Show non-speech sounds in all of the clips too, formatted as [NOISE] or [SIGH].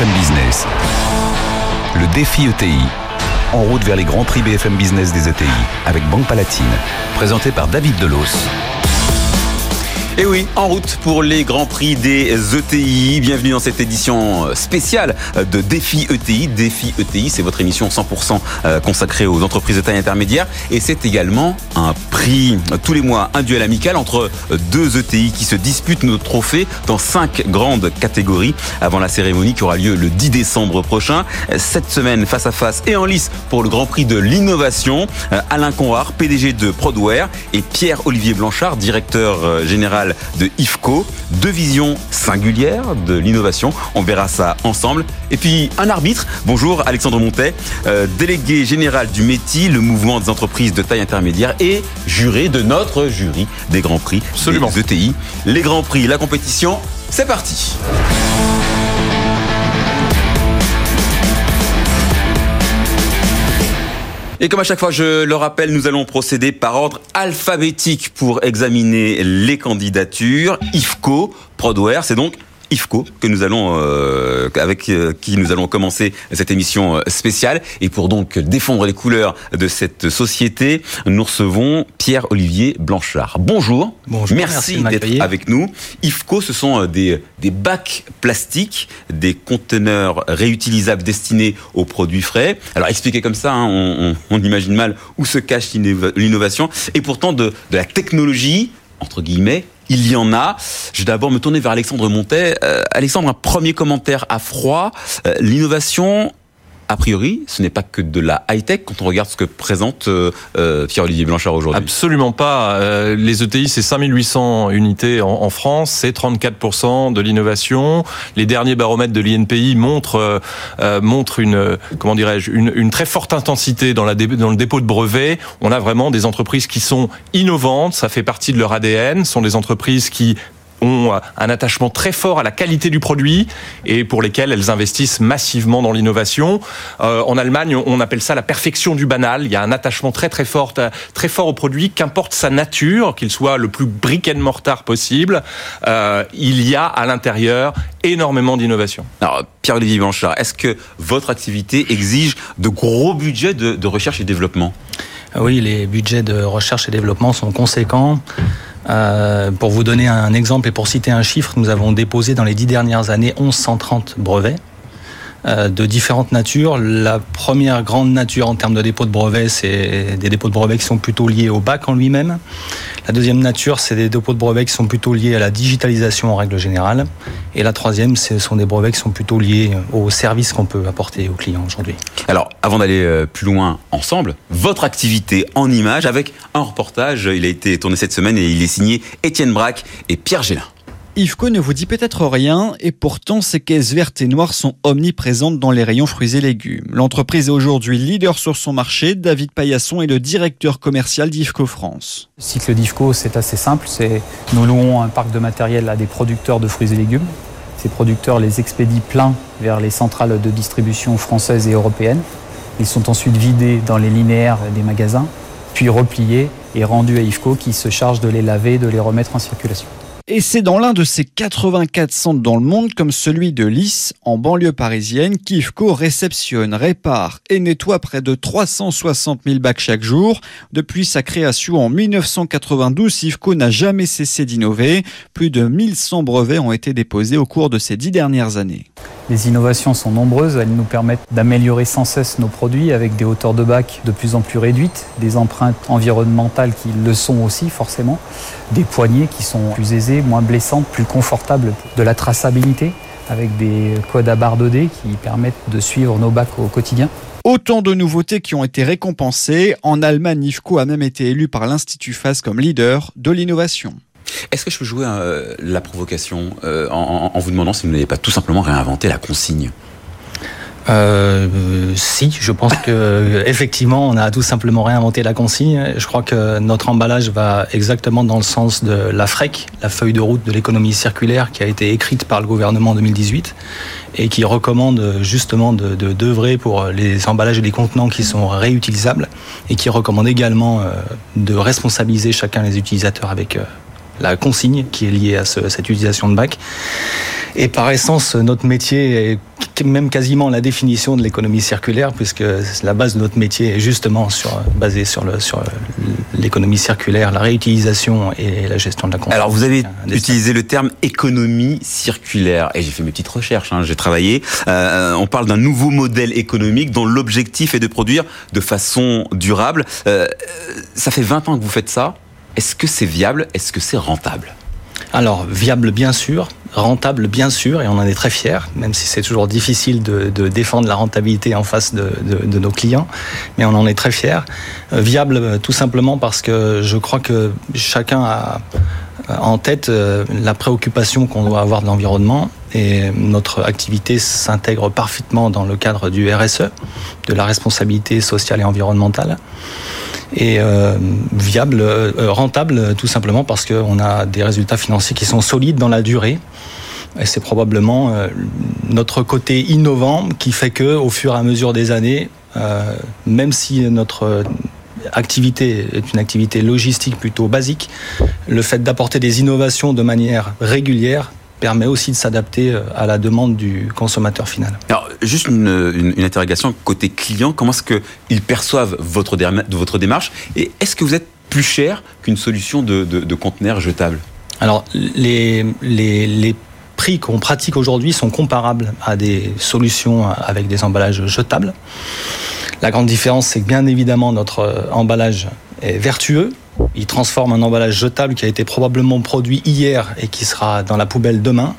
BFM. Le défi ETI. En route vers les grands prix BFM Business des ETI avec Banque Palatine. Présenté par David Delos. Et oui, en route pour les Grands Prix des ETI. Bienvenue dans cette édition spéciale de Défi ETI. Défi ETI, c'est votre émission 100% euh, consacrée aux entreprises de taille intermédiaire. Et c'est également un prix tous les mois, un duel amical entre deux ETI qui se disputent nos trophées dans cinq grandes catégories avant la cérémonie qui aura lieu le 10 décembre prochain. Cette semaine, face à face et en lice pour le Grand Prix de l'innovation. Euh, Alain Conrard, PDG de Prodware et Pierre-Olivier Blanchard, directeur euh, de IFCO. Deux visions singulières de l'innovation. On verra ça ensemble. Et puis un arbitre. Bonjour Alexandre Montet, euh, délégué général du METI, le mouvement des entreprises de taille intermédiaire et juré de notre jury des Grands Prix Absolument. des ETI. Les Grands Prix, la compétition, c'est parti. Et comme à chaque fois, je le rappelle, nous allons procéder par ordre alphabétique pour examiner les candidatures. IFCO, Prodware, c'est donc IFCO que nous allons euh, avec euh, qui nous allons commencer cette émission euh, spéciale et pour donc défendre les couleurs de cette société, nous recevons Pierre-Olivier Blanchard. Bonjour. Bonjour, Merci, d'être avec nous. IFCO, ce sont euh, des des bacs plastiques, des conteneurs réutilisables destinés aux produits frais. Alors expliqué comme ça, hein, on, on- on imagine mal où se cache l'innova- l'innovation et pourtant de, de la technologie entre guillemets. Il y en a. Je vais d'abord me tourner vers Alexandre Montet. Euh, Alexandre, un premier commentaire à froid. Euh, L'innovation, a priori, ce n'est pas que de la high-tech quand on regarde ce que présente euh, euh, Pierre-Olivier Blanchard aujourd'hui. Absolument pas. Euh, les ETI, c'est 5800 unités en, France, c'est 34% de l'innovation. Les derniers baromètres de l'INPI montrent, euh, montrent une, comment dirais-je, une, très forte intensité dans, la dans le dépôt de brevets. On a vraiment des entreprises qui sont innovantes, ça fait partie de leur ADN, ce sont des entreprises qui ont un attachement très fort à la qualité du produit et pour lesquelles elles investissent massivement dans l'innovation. Euh, en Allemagne, on appelle ça la perfection du banal. Il y a un attachement très très fort, très fort au produit, qu'importe sa nature, qu'il soit le plus brick and mortar possible. euh, il y a à l'intérieur énormément d'innovation. Alors, Pierre-Olivier Blanchard, est-ce que votre activité exige de gros budgets de, de recherche et développement? Oui, les budgets de recherche et développement sont conséquents. Euh, pour vous donner un exemple et pour citer un chiffre, nous avons déposé dans les dix dernières années 1130 brevets de différentes natures. La première grande nature en termes de dépôt de brevets, c'est des dépôts de brevets qui sont plutôt liés au bac en lui-même. La deuxième nature, c'est des dépôts de brevets qui sont plutôt liés à la digitalisation en règle générale. Et la troisième, ce sont des brevets qui sont plutôt liés aux services qu'on peut apporter aux clients aujourd'hui. Alors, avant d'aller euh, plus loin ensemble, votre activité en images avec un reportage, il a été tourné cette semaine et il est signé Étienne Braque et Pierre Gélin. IFCO ne vous dit peut-être rien, et pourtant ces caisses vertes et noires sont omniprésentes dans les rayons fruits et légumes. L'entreprise est aujourd'hui leader sur son marché. David Paillasson est le directeur commercial d'IFCO France. Le cycle d'IFCO, c'est assez simple. C'est nous louons un parc de matériel à des producteurs de fruits et légumes. Ces producteurs les expédient pleins vers les centrales de distribution françaises et européennes. Ils sont ensuite vidés dans les linéaires des magasins, puis repliés et rendus à IFCO qui se charge de les laver, de les remettre en circulation. Et c'est dans l'un de ces 84 centres dans le monde, comme celui de Lys, en banlieue parisienne, qu'IFCO réceptionne, répare et nettoie près de 360 000 bacs chaque jour. Depuis sa création en 1992, IFCO n'a jamais cessé d'innover. Plus de 1100 brevets ont été déposés au cours de ces dix dernières années. Les innovations sont nombreuses, elles nous permettent d'améliorer sans cesse nos produits avec des hauteurs de bac de plus en plus réduites, des empreintes environnementales qui le sont aussi forcément, des poignées qui sont plus aisées, moins blessantes, plus confortables, de la traçabilité avec des codes à barre 2D qui permettent de suivre nos bacs au quotidien. Autant de nouveautés qui ont été récompensées. En Allemagne, IFCO a même été élu par l'Institut FAS comme leader de l'innovation. Est-ce que je peux jouer euh, la provocation euh, en, vous demandant si vous n'avez pas tout simplement réinventé la consigne? Euh, si, je pense que effectivement, on a tout simplement réinventé la consigne. Je crois que notre emballage va exactement dans le sens de la FREC, la feuille de route de l'économie circulaire, qui a été écrite par le gouvernement en 2018 et qui recommande justement de d'œuvrer pour les emballages et les contenants qui sont réutilisables et qui recommande également de responsabiliser chacun des utilisateurs avec la consigne qui est liée à ce- cette utilisation de bac. Et par essence, notre métier est même quasiment la définition de l'économie circulaire, puisque la base de notre métier est justement sur, basée sur, le, sur l'économie circulaire, la réutilisation et la gestion de la consommation. Alors vous avez utilisé le terme économie circulaire, et j'ai fait mes petites recherches, hein, j'ai travaillé. Euh, on parle d'un nouveau modèle économique dont l'objectif est de produire de façon durable. Euh, ça fait 20 ans que vous faites ça. Est-ce que c'est viable? Est-ce que c'est rentable? Alors, viable bien sûr, rentable bien sûr, et on en est très fiers, même si c'est toujours difficile de, défendre la rentabilité en face de, nos clients, mais on en est très fiers. Euh, viable euh, tout simplement parce que je crois que chacun a en tête la préoccupation qu'on doit avoir de l'environnement et notre activité s'intègre parfaitement dans le cadre du RSE, de la responsabilité sociale et environnementale et euh, viable, euh, rentable tout simplement parce qu'on a des résultats financiers qui sont solides dans la durée. Et c'est probablement euh, notre côté innovant qui fait que, au fur et à mesure des années, même si notre activité est une activité logistique plutôt basique, le fait d'apporter des innovations de manière régulière permet aussi de s'adapter euh, à la demande du consommateur final. Alors, juste une, interrogation côté client, comment est-ce qu'ils perçoivent votre, votre démarche et est-ce que vous êtes plus cher qu'une solution de, de, conteneurs jetables? Alors, les, les, les prix qu'on pratique aujourd'hui sont comparables à des solutions avec des emballages jetables. La grande différence, c'est que bien évidemment, notre euh, emballage est vertueux, il transforme un emballage jetable qui a été probablement produit hier et qui sera dans la poubelle demain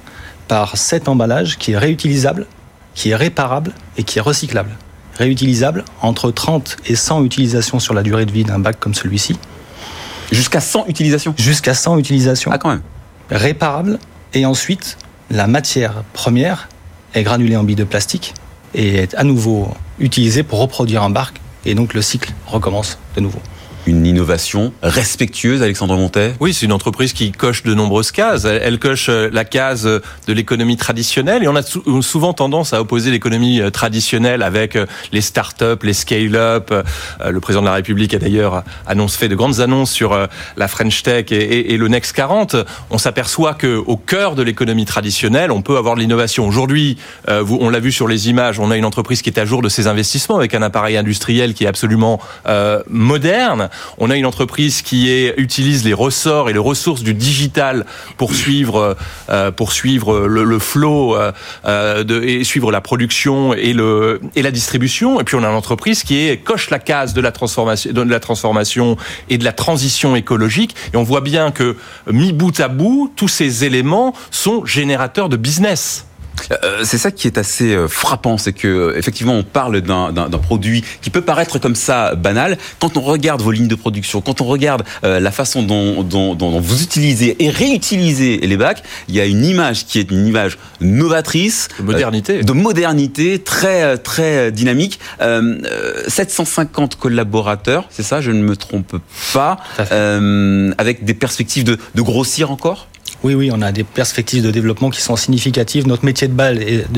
par cet emballage qui est réutilisable, qui est réparable et qui est recyclable. Réutilisable entre 30 et 100 utilisations sur la durée de vie d'un bac comme celui-ci. Jusqu'à 100 utilisations Jusqu'à 100 utilisations. Ah quand même. Réparable et ensuite la matière première est granulée en billes de plastique et est à nouveau utilisée pour reproduire un barque. Et donc le cycle recommence de nouveau une innovation respectueuse, Alexandre Montet? Oui, c'est une entreprise qui coche de nombreuses cases. Elle, coche euh, la case de l'économie traditionnelle et on a souvent tendance à opposer l'économie euh, traditionnelle avec euh, les start-up, les scale-up. Le président de la République a d'ailleurs annonce, fait de grandes annonces sur la French Tech et, le Next 40. On s'aperçoit que au cœur de l'économie traditionnelle, on peut avoir de l'innovation. Aujourd'hui, on l'a vu sur les images, on a une entreprise qui est à jour de ses investissements avec un appareil industriel qui est absolument moderne. On a une entreprise qui utilise les ressorts et les ressources du digital pour suivre, euh, pour suivre le, flow euh, et suivre la production et, la distribution. Et puis on a une entreprise qui coche la case de la transformation, de la transformation et de la transition écologique. Et on voit bien que mis bout à bout, tous ces éléments sont générateurs de business. Euh, c'est ça qui est assez euh, frappant, c'est que euh, effectivement on parle d'un produit qui peut paraître comme ça banal. Quand on regarde vos lignes de production, quand on regarde la façon dont, dont, dont, vous utilisez et réutilisez les bacs, il y a une image qui est une image novatrice, de modernité, de modernité très très dynamique. 750 collaborateurs, c'est ça, je ne me trompe pas, avec des perspectives de, de grossir encore? Oui, oui, on a des perspectives de développement qui sont significatives. Notre métier de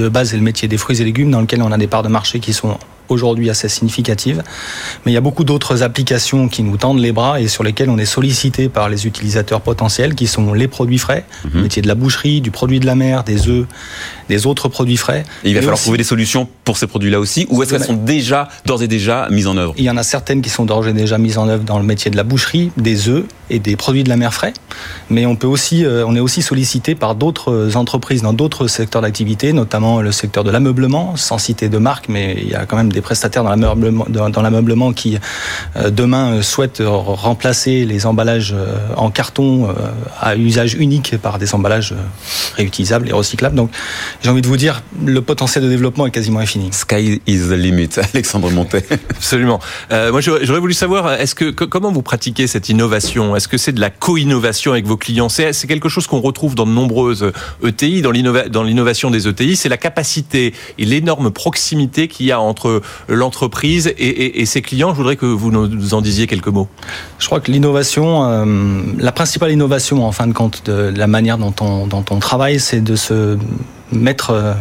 base, est le métier des fruits et légumes, dans lequel on a des parts de marché qui sont aujourd'hui assez significative. Mais il y a beaucoup d'autres applications qui nous tendent les bras et sur lesquelles on est sollicité par les utilisateurs potentiels, qui sont les produits frais, mhm. le métier de la boucherie, du produit de la mer, des œufs, des autres produits frais. il va falloir trouver des solutions pour ces produits-là aussi, ou est-ce qu'elles sont déjà, d'ores et déjà, mises en œuvre? Il y en a certaines qui sont d'ores et déjà mises en œuvre dans le métier de la boucherie, des œufs et des produits de la mer frais. Mais on peut aussi, euh, on est aussi sollicité par d'autres entreprises dans d'autres secteurs d'activité, notamment le secteur de l'ameublement, sans citer de marque, mais il y a quand même des prestataires dans l'ameublement, qui euh, demain euh, souhaitent remplacer les emballages euh, en carton à usage unique par des emballages réutilisables et recyclables. Donc j'ai envie de vous dire, le potentiel de développement est quasiment infini. Sky is the limit, [LAUGHS] Alexandre Montet. Absolument. moi j'aurais voulu savoir, est-ce que comment vous pratiquez cette innovation? Est-ce que c'est de la co-innovation avec vos clients? C'est quelque chose qu'on retrouve dans de nombreuses ETI, dans l'innovation des ETI, c'est la capacité et l'énorme proximité qu'il y a entre l'entreprise et, ses clients. Je voudrais que vous nous en disiez quelques mots. Je crois que l'innovation, euh, la principale innovation en fin de compte de la manière dont on, travaille, c'est de se mettre euh,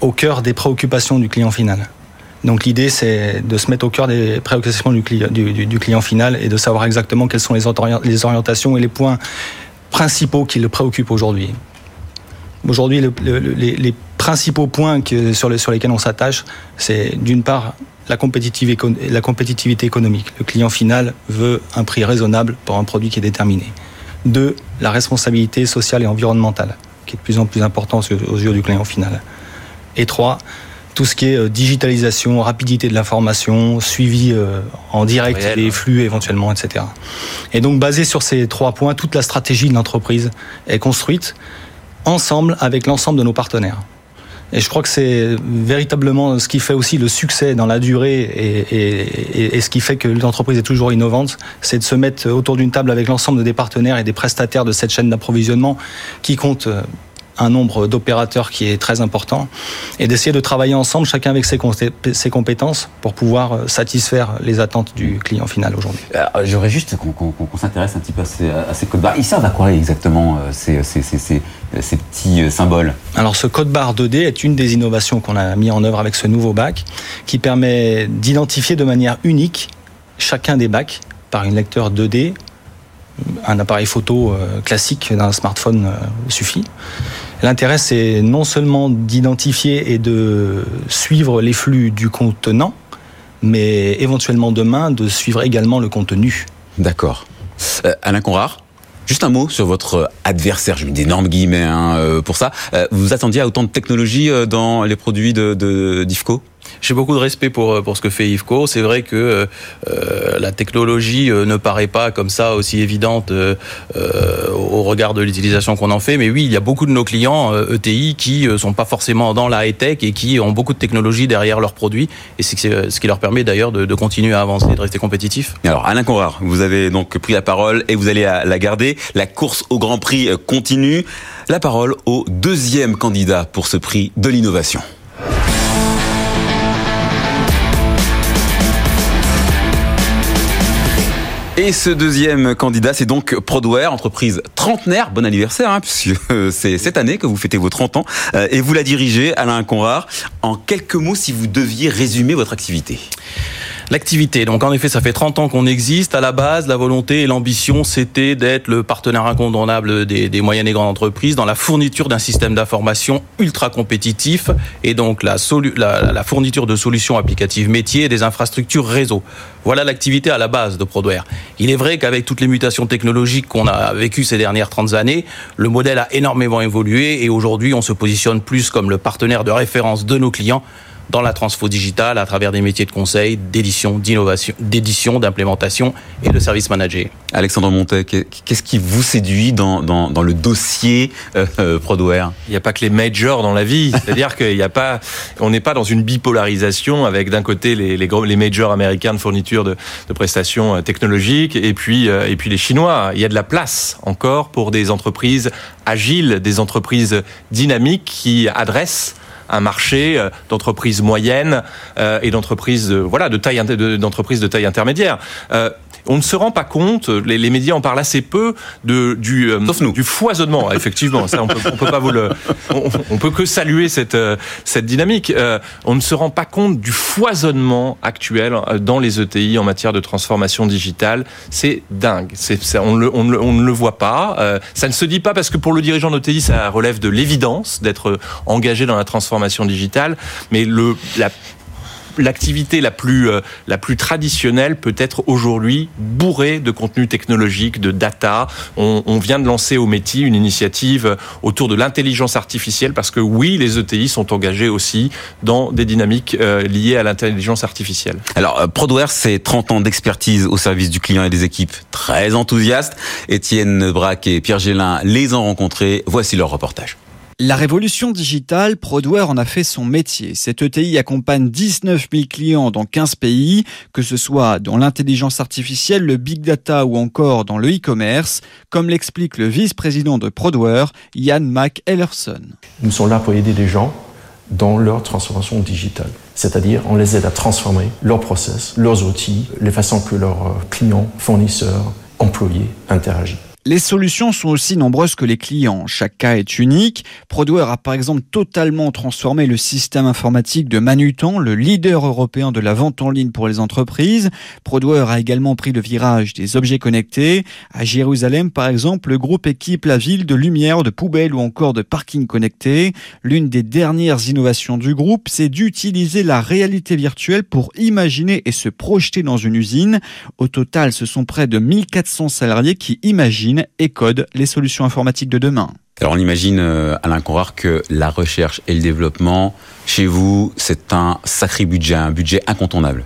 au cœur des préoccupations du client final. Donc l'idée, c'est de se mettre au cœur des préoccupations du, du, client final et de savoir exactement quelles sont les, orientations et les points principaux qui le préoccupent aujourd'hui. Aujourd'hui, les, principaux points sur, lesquels on s'attache, c'est d'une part la compétitivité économique. Le client final veut un prix raisonnable pour un produit qui est déterminé. Deux, la responsabilité sociale et environnementale, qui est de plus en plus importante aux yeux du client final. Et trois, tout ce qui est euh, digitalisation, rapidité de l'information, suivi euh, en direct des flux éventuellement, etc. Et donc basé sur ces trois points, toute la stratégie de l'entreprise est construite ensemble avec l'ensemble de nos partenaires. Et je crois que c'est véritablement ce qui fait aussi le succès dans la durée et, ce qui fait que l'entreprise est toujours innovante, c'est de se mettre autour d'une table avec l'ensemble des partenaires et des prestataires de cette chaîne d'approvisionnement qui compte euh, un nombre d'opérateurs qui est très important et d'essayer de travailler ensemble, chacun avec ses, compétences, pour pouvoir euh, satisfaire les attentes du client final aujourd'hui. Euh, j'aurais juste qu'on s'intéresse un petit peu à ces, codes barres. Ils servent à quoi exactement euh, ces, ces, petits symboles? Alors ce code barre 2D est une des innovations qu'on a mis en œuvre avec ce nouveau bac qui permet d'identifier de manière unique chacun des bacs par une lecteur 2D un appareil photo classique d'un smartphone suffit. L'intérêt, c'est non seulement d'identifier et de suivre les flux du contenant, mais éventuellement demain de suivre également le contenu. D'accord. Euh, Alain Conrard Juste un mot sur votre adversaire, je mets d'énormes guillemets hein, euh, pour ça. Euh, vous attendiez à autant de technologie dans les produits de d'IFCO j'ai beaucoup de respect pour euh, pour ce que fait IFCO. C'est vrai que euh, euh, la technologie ne paraît pas comme ça aussi évidente au regard de l'utilisation qu'on en fait. Mais oui, il y a beaucoup de nos clients ETI e qui sont pas forcément dans la high tech et qui ont beaucoup de technologie derrière leurs produits. Et c'est ce qui leur permet d'ailleurs de, continuer à avancer, de rester compétitifs. Alors Alain Conrard, vous avez donc pris la parole et vous allez la garder. La course au Grand Prix continue. La parole au deuxième candidat pour ce prix de l'innovation. Et ce deuxième candidat, c'est donc Prodware, entreprise trentenaire. Bon anniversaire, hein, puisque c'est cette année que vous fêtez vos 30 ans. Euh, et vous la dirigez, Alain Conrard. En quelques mots, si vous deviez résumer votre activité. L'activité, donc en effet, ça fait 30 ans qu'on existe. À la base, la volonté et l'ambition, c'était d'être le partenaire incontournable des, moyennes et grandes entreprises dans la fourniture d'un système d'information ultra compétitif et donc la, la, fourniture de solutions applicatives métiers et des infrastructures réseau. Voilà l'activité à la base de Prodware. Il est vrai qu'avec toutes les mutations technologiques qu'on a vécues ces dernières 30 années, le modèle a énormément évolué et aujourd'hui, on se positionne plus comme le partenaire de référence de nos clients dans la transfo digitale à travers des métiers de conseil, d'édition, d'innovation, d'édition, d'implémentation et de service manager. Alexandre Montet, qu'est-ce qui vous séduit dans, dans, dans le dossier euh, euh Prodware? Il n'y a pas que les majors dans la vie, c'est-à-dire qu'il n'y a pas, on n'est pas dans une bipolarisation avec d'un côté les, les, les majors américains de fourniture de, de prestations euh, technologiques et puis euh, et puis les Chinois. Il y a de la place encore pour des entreprises agiles, des entreprises dynamiques qui adressent un marché euh, d'entreprises moyennes euh, et d'entreprises voilà de taille d'entreprises de taille intermédiaire on ne se rend pas compte, les, médias en parlent assez peu de, du, du foisonnement. Effectivement, ça, on peut, peut pas vous le, on, peut que saluer cette, cette dynamique. on ne se rend pas compte du foisonnement actuel dans les ETI en matière de transformation digitale. C'est dingue. C'est, on, le, on, on, ne le voit pas. ça ne se dit pas parce que pour le dirigeant d'ETI, ça relève de l'évidence d'être engagé dans la transformation digitale, mais le, la l'activité la plus euh, la plus traditionnelle peut être aujourd'hui bourrée de contenu technologique, de data. On, vient de lancer au métier une initiative autour de l'intelligence artificielle parce que oui, les ETI sont engagés aussi dans des dynamiques euh, liées à l'intelligence artificielle. Alors euh, Prodware, c'est 30 ans d'expertise au service du client et des équipes très enthousiastes. Étienne Braque et Pierre Gélin les ont rencontrés. Voici leur reportage. La révolution digitale, Prodware en a fait son métier. Cette ETI accompagne 19 000 clients dans 15 pays, que ce soit dans l'intelligence artificielle, le big data ou encore dans le e-commerce, comme l'explique le vice-président de Prodware, Yann McEllerson. Nous sommes là pour aider les gens dans leur transformation digitale. C'est-à-dire, on les aide à transformer leurs process, leurs outils, les façons que leurs clients, fournisseurs, employés interagissent. Les solutions sont aussi nombreuses que les clients. Chaque cas est unique. Prodware a par exemple totalement transformé le système informatique de Manutan, le leader européen de la vente en ligne pour les entreprises. Prodware a également pris le virage des objets connectés. À Jérusalem, par exemple, le groupe équipe la ville de lumière, de poubelles ou encore de parkings connectés. L'une des dernières innovations du groupe, c'est d'utiliser la réalité virtuelle pour imaginer et se projeter dans une usine. Au total, ce sont près de 1400 salariés qui imaginent et code les solutions informatiques de demain. Alors on imagine, euh, Alain Conrard, que la recherche et le développement, chez vous, c'est un sacré budget, un budget incontournable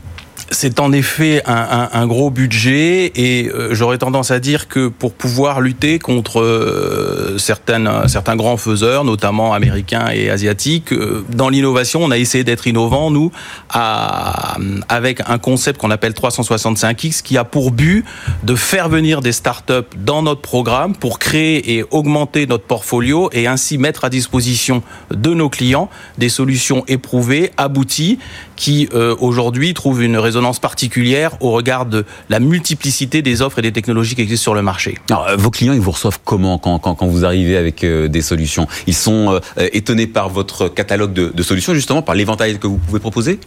c'est en effet un, un, un, gros budget et euh, j'aurais tendance à dire que pour pouvoir lutter contre euh, certains grands faiseurs, notamment américains et asiatiques, euh, dans l'innovation, on a essayé d'être innovant, nous, à, avec un concept qu'on appelle 365X qui a pour but de faire venir des startups dans notre programme pour créer et augmenter notre portfolio et ainsi mettre à disposition de nos clients des solutions éprouvées, abouties, qui aujourd'hui trouvent une résonance particulière au regard de la multiplicité des offres et des technologies qui existent sur le marché. Alors, euh, vos clients, ils vous reçoivent comment quand, quand, quand vous arrivez avec euh, des solutions? Ils sont euh, étonnés par votre catalogue de, de solutions, justement, par l'éventail que vous pouvez proposer?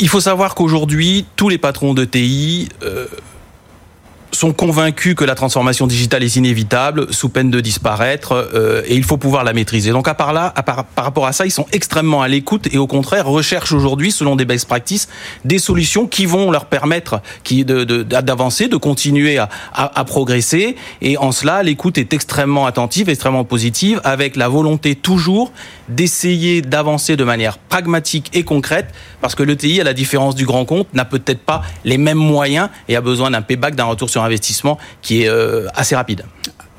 Il faut savoir qu'aujourd'hui, tous les patrons de TI euh, sont convaincus que la transformation digitale est inévitable, sous peine de disparaître, euh, et il faut pouvoir la maîtriser. Donc à part là, à par, par rapport à ça, ils sont extrêmement à l'écoute et au contraire recherchent aujourd'hui, selon des best practices, des solutions qui vont leur permettre qui d'avancer, de, de, continuer à, à, à, progresser. Et en cela, l'écoute est extrêmement attentive, extrêmement positive, avec la volonté toujours d'essayer d'avancer de manière pragmatique et concrète, parce que l'ETI, à la différence du grand compte, n'a peut-être pas les mêmes moyens et a besoin d'un payback, d'un retour sur investissement qui est euh, assez rapide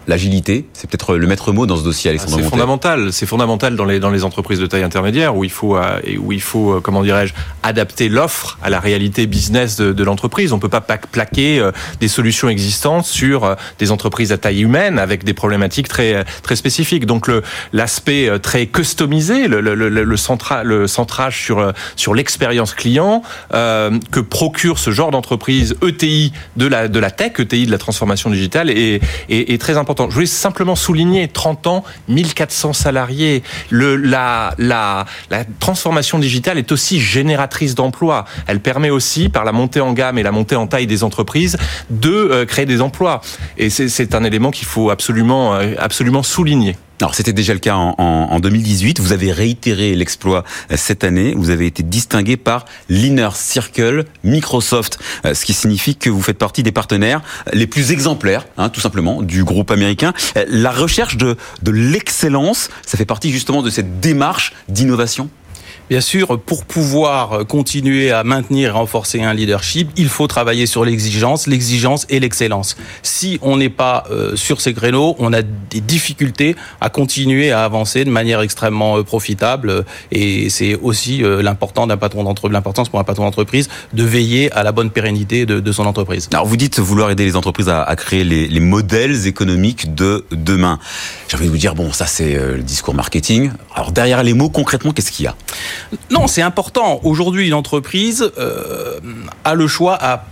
l'agilité, c'est peut-être le maître mot dans ce dossier, Alexandre. C'est fondamental. C'est fondamental dans les dans les entreprises de taille intermédiaire où il faut euh, où il faut euh, comment dirais-je adapter l'offre à la réalité business de, de l'entreprise. On peut pas plaquer euh, des solutions existantes sur des entreprises à taille humaine avec des problématiques très très spécifiques. Donc le l'aspect très customisé, le, le, le, le, centra, le centrage sur sur l'expérience client euh, que procure ce genre d'entreprise ETI de la de la tech, ETI de la transformation digitale est, est, est très important je voulais simplement souligner 30 ans, 1400 salariés. La transformation digitale est aussi génératrice d'emplois. Elle permet aussi, par la montée en gamme et la montée en taille des entreprises, de euh, créer des emplois. Et c'est un élément qu'il faut absolument, euh, absolument souligner. Alors c'était déjà le cas en, en, 2018. Vous avez réitéré l'exploit euh, cette année. Vous avez été distingué par l'Inner Circle Microsoft, euh, ce qui signifie que vous faites partie des partenaires les plus exemplaires, hein, tout simplement, du groupe américain. Euh, la recherche de, de l'excellence, ça fait partie justement de cette démarche d'innovation? Bien sûr, pour pouvoir continuer à maintenir et renforcer un leadership, il faut travailler sur l'exigence, l'exigence et l'excellence. Si on n'est pas euh, sur ces créneaux, on a des difficultés à continuer à avancer de manière extrêmement euh, profitable. Et c'est aussi euh, l'important d'un patron d'entreprise, l'importance pour un patron d'entreprise de veiller à la bonne pérennité de, de, son entreprise. Alors vous dites vouloir aider les entreprises à, à créer les, les, modèles économiques de demain. J'ai envie de vous dire bon, ça c'est le discours marketing. Alors derrière les mots, concrètement, qu'est-ce qu'il y a? Non, c'est important. Aujourd'hui, une entreprise euh, a le choix à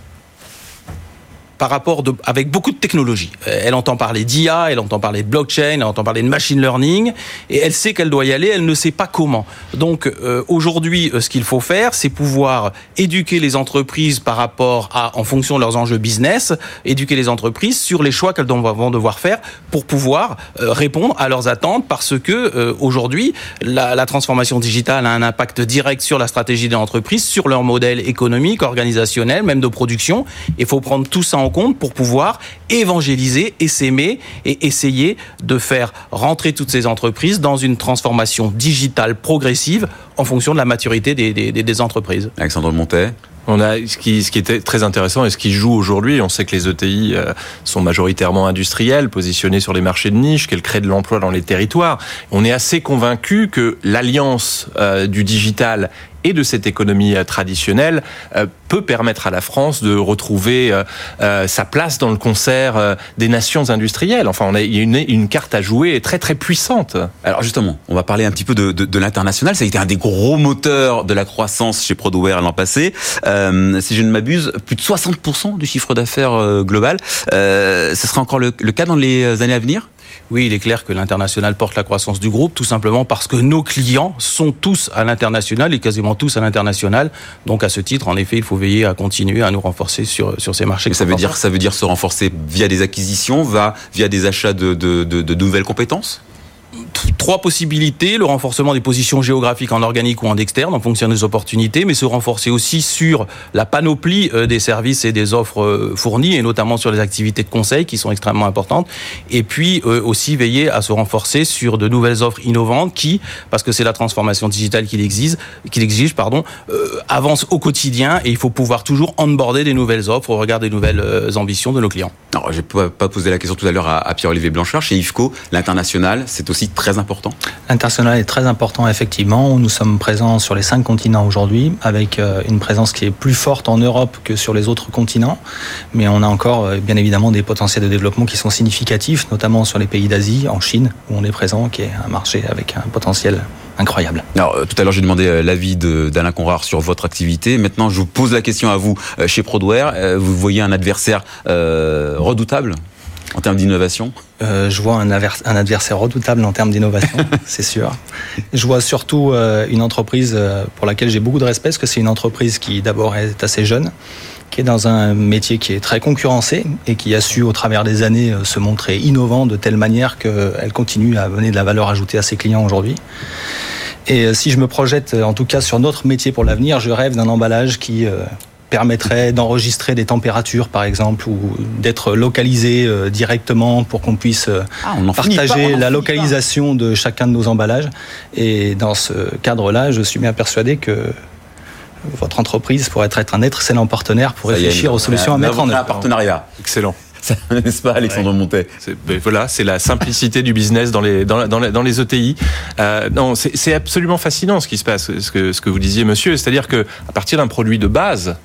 par rapport de, avec beaucoup de technologies. Euh, elle entend parler d'IA, elle entend parler de blockchain, elle entend parler de machine learning, et elle sait qu'elle doit y aller, elle ne sait pas comment. Donc euh, aujourd'hui, euh, ce qu'il faut faire, c'est pouvoir éduquer les entreprises par rapport à, en fonction de leurs enjeux business, éduquer les entreprises sur les choix qu'elles vont devoir faire pour pouvoir euh, répondre à leurs attentes, parce que euh, aujourd'hui, la, la transformation digitale a un impact direct sur la stratégie des entreprises, sur leur modèle économique, organisationnel, même de production. Il faut prendre tout ça en compte pour pouvoir évangéliser et s'aimer et essayer de faire rentrer toutes ces entreprises dans une transformation digitale progressive en fonction de la maturité des, des, des entreprises. Alexandre Montet on a ce qui, ce qui était très intéressant et ce qui joue aujourd'hui. On sait que les ETI euh, sont majoritairement industrielles, positionnées sur les marchés de niche, qu'elles créent de l'emploi dans les territoires. On est assez convaincu que l'alliance euh, du digital et de cette économie traditionnelle peut permettre à la France de retrouver sa place dans le concert des nations industrielles. Enfin, on a, il y a une, une, carte à jouer très très puissante. Alors justement, on va parler un petit peu de, de, de l'international. Ça a été un des gros moteurs de la croissance chez Prodware l'an passé. Euh, si je ne m'abuse, plus de 60% du chiffre d'affaires global. Euh, ce sera encore le cas dans les années à venir? Oui, il est clair que l'international porte la croissance du groupe, tout simplement parce que nos clients sont tous à l'international et quasiment tous à l'international. Donc, à ce titre, en effet, il faut veiller à continuer à nous renforcer sur, sur ces marchés. Mais ça veut dire, ça veut dire se renforcer via des acquisitions, via des achats de, de, de, de nouvelles compétences? Trois possibilités le renforcement des positions géographiques en organique ou en externe en fonction des opportunités, mais se renforcer aussi sur la panoplie euh, des services et des offres euh, fournies, et notamment sur les activités de conseil qui sont extrêmement importantes. Et puis euh, aussi veiller à se renforcer sur de nouvelles offres innovantes qui, parce que c'est la transformation digitale qui l'exige, qui l'exige, pardon, avance au quotidien et il faut pouvoir toujours onboarder des nouvelles offres au regard des nouvelles ambitions de nos clients. Alors, je n'ai pas posé la question tout à l'heure à Pierre-Olivier Blanchard. Chez IFCO, l'international, c'est aussi très important L'international est très important, effectivement. Nous sommes présents sur les cinq continents aujourd'hui, avec euh, une présence qui est plus forte en Europe que sur les autres continents. Mais on a encore, euh, bien évidemment, des potentiels de développement qui sont significatifs, notamment sur les pays d'Asie, en Chine, où on est présent, qui est un marché avec un potentiel incroyable. Alors, euh, tout à l'heure, j'ai demandé l'avis d'Alain Conrard sur votre activité. Maintenant, je vous pose la question à vous, chez Prodware. Vous voyez un adversaire redoutable? En termes d'innovation euh, Je vois un, un, adversaire redoutable en termes d'innovation, [LAUGHS] c'est sûr. Je vois surtout euh, une entreprise euh, pour laquelle j'ai beaucoup de respect, parce que c'est une entreprise qui d'abord est assez jeune, qui est dans un métier qui est très concurrencé et qui a su au travers des années euh, se montrer innovant de telle manière qu'elle continue à donner de la valeur ajoutée à ses clients aujourd'hui. Et euh, si je me projette en tout cas sur notre métier pour l'avenir, je rêve d'un emballage qui permettrait d'enregistrer des températures, par exemple, ou d'être localisé euh, directement pour qu'on puisse euh, ah, partager la localisation de chacun de nos emballages. Et dans ce cadre-là, je suis bien persuadé que votre entreprise pourrait être un excellent partenaire pour réfléchir aux solutions à mettre en œuvre. Un partenariat. Excellent. N'est-ce pas, Alexandre Montet ben Voilà, c'est la simplicité du business dans les dans, dans, dans les ETI. Euh, non, c'est absolument fascinant ce qui se passe, ce que ce que vous disiez, monsieur. C'est-à-dire que à partir d'un produit de base,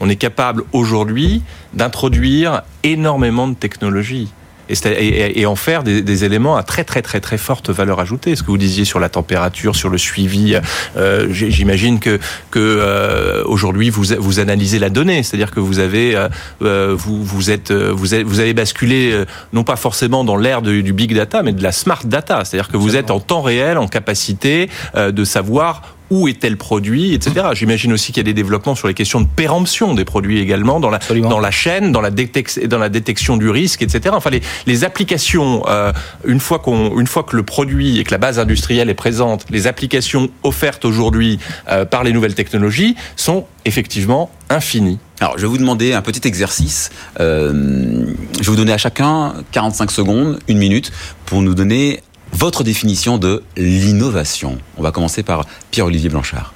on est capable aujourd'hui d'introduire énormément de technologies. Et, en faire des, éléments à très très très très forte valeur ajoutée. Ce que vous disiez sur la température, sur le suivi, euh, j'imagine que que euh, aujourd'hui vous vous analysez la donnée, c'est-à-dire que vous avez euh, vous vous êtes vous avez, vous avez basculé non pas forcément dans l'ère du big data, mais de la smart data, c'est-à-dire que vous êtes en temps réel en capacité de savoir où est tel produit, etc. J'imagine aussi qu'il y a des développements sur les questions de péremption des produits également dans la dans la chaîne, dans la détection, dans la détection du risque, etc. Enfin, les, les applications euh, une fois qu'on une fois que le produit et que la base industrielle est présente, les applications offertes aujourd'hui euh, par les nouvelles technologies sont effectivement infinies. Alors, je vais vous demander un petit exercice. Euh, je vais vous donner à chacun 45 secondes, une minute, pour nous donner votre définition de l'innovation. On va commencer par Pierre-Olivier Blanchard.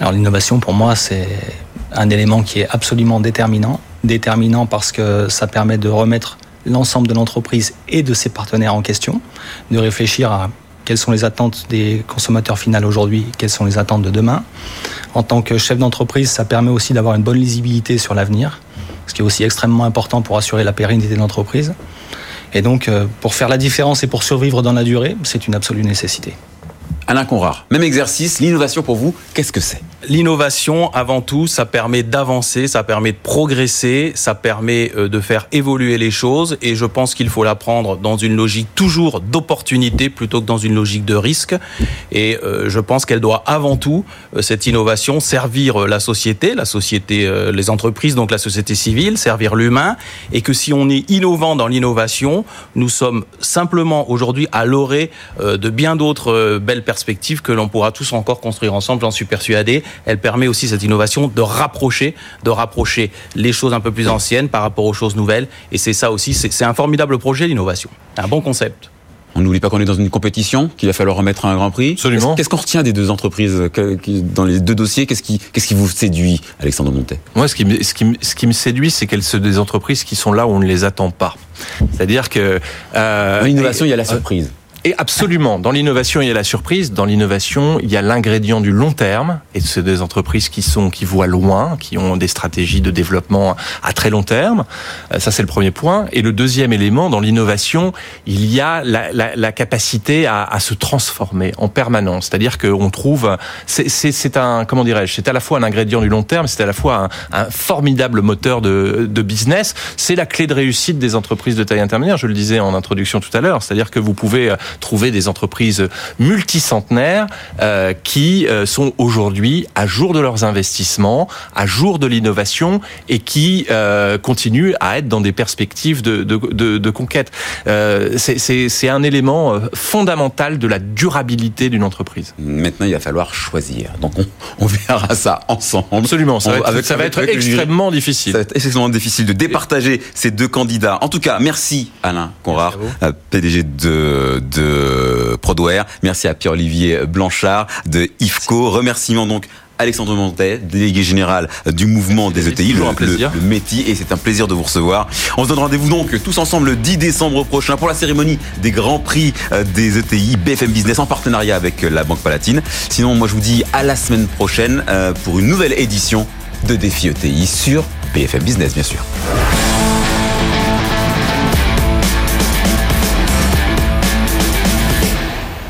Alors l'innovation pour moi c'est un élément qui est absolument déterminant. Déterminant parce que ça permet de remettre l'ensemble de l'entreprise et de ses partenaires en question, de réfléchir à quelles sont les attentes des consommateurs finaux aujourd'hui, quelles sont les attentes de demain. En tant que chef d'entreprise, ça permet aussi d'avoir une bonne lisibilité sur l'avenir, ce qui est aussi extrêmement important pour assurer la pérennité de l'entreprise. Et donc, euh, pour faire la différence et pour survivre dans la durée, c'est une absolue nécessité. Alain Conrard, même exercice, l'innovation pour vous, qu'est-ce que c'est? L'innovation, avant tout, ça permet d'avancer, ça permet de progresser, ça permet euh, de faire évoluer les choses. Et je pense qu'il faut la prendre dans une logique toujours d'opportunité plutôt que dans une logique de risque. Et euh, je pense qu'elle doit avant tout, euh, cette innovation, servir la société, la société, les entreprises, donc la société civile, servir l'humain. Et que si on est innovant dans l'innovation, nous sommes simplement aujourd'hui à l'orée de bien d'autres belles perspectives que l'on pourra tous encore construire ensemble, j'en suis persuadé elle permet aussi cette innovation de rapprocher, de rapprocher les choses un peu plus anciennes par rapport aux choses nouvelles. Et c'est ça aussi, c'est un formidable projet l'innovation, un bon concept. On n'oublie pas qu'on est dans une compétition, qu'il va falloir remettre un grand prix. Absolument. Qu'est-ce qu'on retient des deux entreprises dans les deux dossiers? Qu'est-ce qui, qu'est-ce qui vous séduit, Alexandre Montet? Moi, ce qui, me, ce, qui me, ce qui me séduit, c'est qu'elles sont des entreprises qui sont là où on ne les attend pas. C'est-à-dire que euh, l'innovation, il y a la surprise. Et absolument, dans l'innovation, il y a la surprise. Dans l'innovation, il y a l'ingrédient du long terme. Et c'est des entreprises qui sont qui voient loin, qui ont des stratégies de développement à très long terme. Euh, ça, c'est le premier point. Et le deuxième élément, dans l'innovation, il y a la, la, la capacité à, à, se transformer en permanence. C'est-à-dire qu'on trouve, c'est un, comment dirais-je, c'est à la fois un ingrédient du long terme, c'est à la fois un, un formidable moteur de, de business. C'est la clé de réussite des entreprises de taille intermédiaire. Je le disais en introduction tout à l'heure. C'est-à-dire que vous pouvez euh, trouver des entreprises multicentenaires euh, qui euh, sont aujourd'hui à jour de leurs investissements, à jour de l'innovation et qui euh, continuent à être dans des perspectives de, de, de, de conquête. Euh, C'est un élément euh, fondamental de la durabilité d'une entreprise. Maintenant, il va falloir choisir. Donc, on, on verra ça ensemble. Absolument, ça va être, avec, ça va être avec extrêmement difficile. Ça va être extrêmement difficile de départager ces deux candidats. En tout cas, merci Alain Conrard, PDG de, de Prodware. Merci à Pierre-Olivier Blanchard de IFCO. Remerciements donc Alexandre Montet, délégué général du mouvement des ETI, le, plaisir. le, le métier, et c'est un plaisir de vous recevoir. On se donne rendez-vous donc tous ensemble le 10 décembre prochain pour la cérémonie des grands prix euh, des ETI BFM Business en partenariat avec la Banque Palatine. Sinon, moi je vous dis à la semaine prochaine euh, pour une nouvelle édition de Défi ETI sur BFM Business, bien sûr.